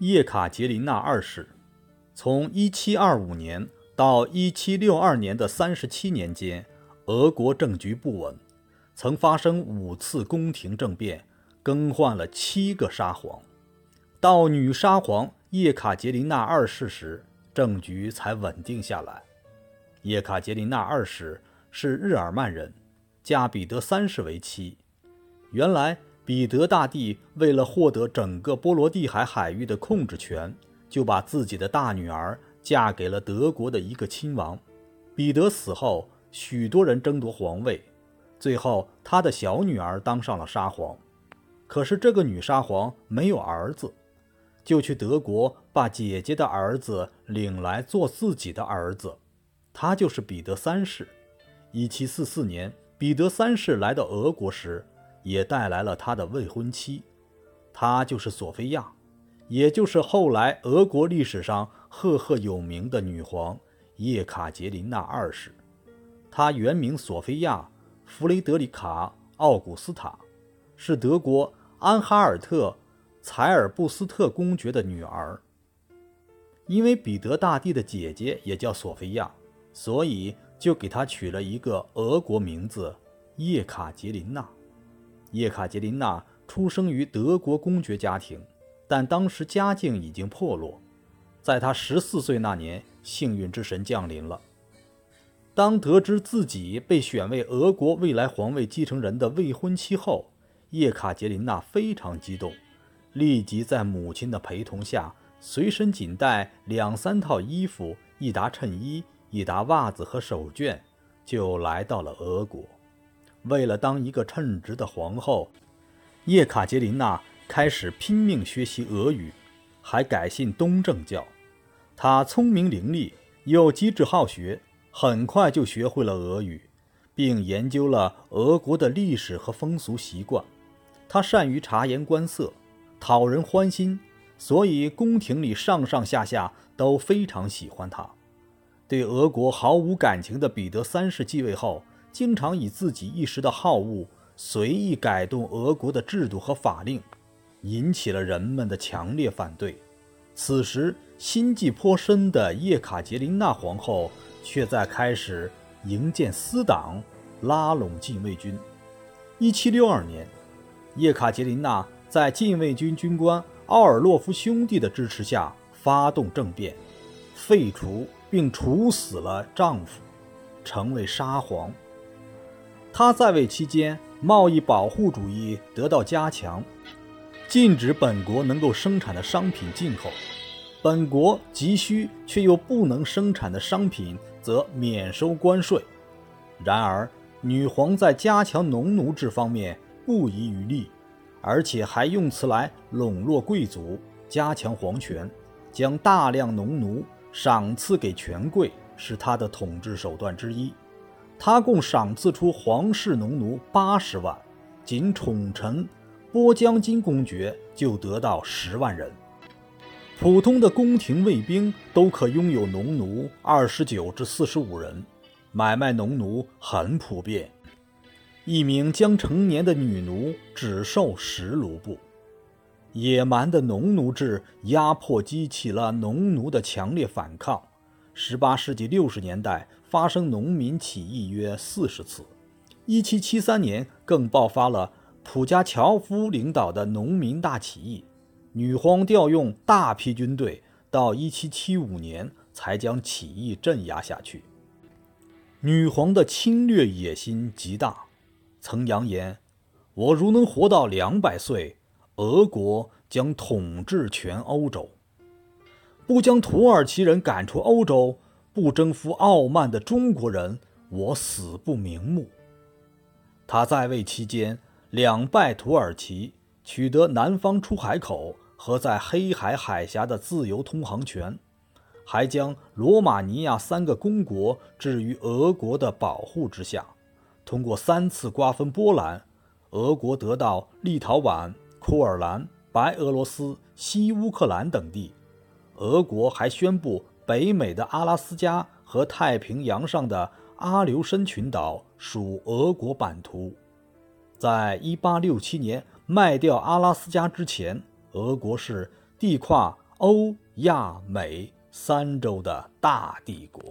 叶卡捷琳娜二世，从1725年到1762年的三十七年间，俄国政局不稳，曾发生五次宫廷政变，更换了七个沙皇。到女沙皇叶卡捷琳娜二世时，政局才稳定下来。叶卡捷琳娜二世是日耳曼人，嫁彼得三世为妻。原来。彼得大帝为了获得整个波罗的海海域的控制权，就把自己的大女儿嫁给了德国的一个亲王。彼得死后，许多人争夺皇位，最后他的小女儿当上了沙皇。可是这个女沙皇没有儿子，就去德国把姐姐的儿子领来做自己的儿子，他就是彼得三世。一七四四年，彼得三世来到俄国时。也带来了他的未婚妻，她就是索菲亚，也就是后来俄国历史上赫赫有名的女皇叶卡捷琳娜二世。她原名索菲亚·弗雷德里卡·奥古斯塔，是德国安哈尔特采尔布斯特公爵的女儿。因为彼得大帝的姐姐也叫索菲亚，所以就给她取了一个俄国名字叶卡捷琳娜。叶卡捷琳娜出生于德国公爵家庭，但当时家境已经破落。在她十四岁那年，幸运之神降临了。当得知自己被选为俄国未来皇位继承人的未婚妻后，叶卡捷琳娜非常激动，立即在母亲的陪同下，随身仅带两三套衣服、一沓衬衣、一沓袜子和手绢，就来到了俄国。为了当一个称职的皇后，叶卡捷琳娜开始拼命学习俄语，还改信东正教。她聪明伶俐，又机智好学，很快就学会了俄语，并研究了俄国的历史和风俗习惯。她善于察言观色，讨人欢心，所以宫廷里上上下下都非常喜欢她。对俄国毫无感情的彼得三世继位后。经常以自己一时的好恶随意改动俄国的制度和法令，引起了人们的强烈反对。此时，心计颇深的叶卡捷琳娜皇后却在开始营建私党，拉拢禁卫军。一七六二年，叶卡捷琳娜在禁卫军军官奥尔洛夫兄弟的支持下发动政变，废除并处死了丈夫，成为沙皇。他在位期间，贸易保护主义得到加强，禁止本国能够生产的商品进口，本国急需却又不能生产的商品则免收关税。然而，女皇在加强农奴制方面不遗余力，而且还用此来笼络贵族，加强皇权，将大量农奴赏赐给权贵，是她的统治手段之一。他共赏赐出皇室农奴八十万，仅宠臣波江金公爵就得到十万人。普通的宫廷卫兵都可拥有农奴二十九至四十五人，买卖农奴很普遍。一名将成年的女奴只售十卢布。野蛮的农奴制压迫激起了农奴的强烈反抗。十八世纪六十年代。发生农民起义约四十次，1773年更爆发了普加乔夫领导的农民大起义，女皇调用大批军队，到1775年才将起义镇压下去。女皇的侵略野心极大，曾扬言：“我如能活到两百岁，俄国将统治全欧洲，不将土耳其人赶出欧洲。”不征服傲慢的中国人，我死不瞑目。他在位期间，两败土耳其，取得南方出海口和在黑海海峡的自由通航权，还将罗马尼亚三个公国置于俄国的保护之下。通过三次瓜分波兰，俄国得到立陶宛、库尔兰、白俄罗斯、西乌克兰等地。俄国还宣布。北美的阿拉斯加和太平洋上的阿留申群岛属俄国版图。在1867年卖掉阿拉斯加之前，俄国是地跨欧亚美三洲的大帝国。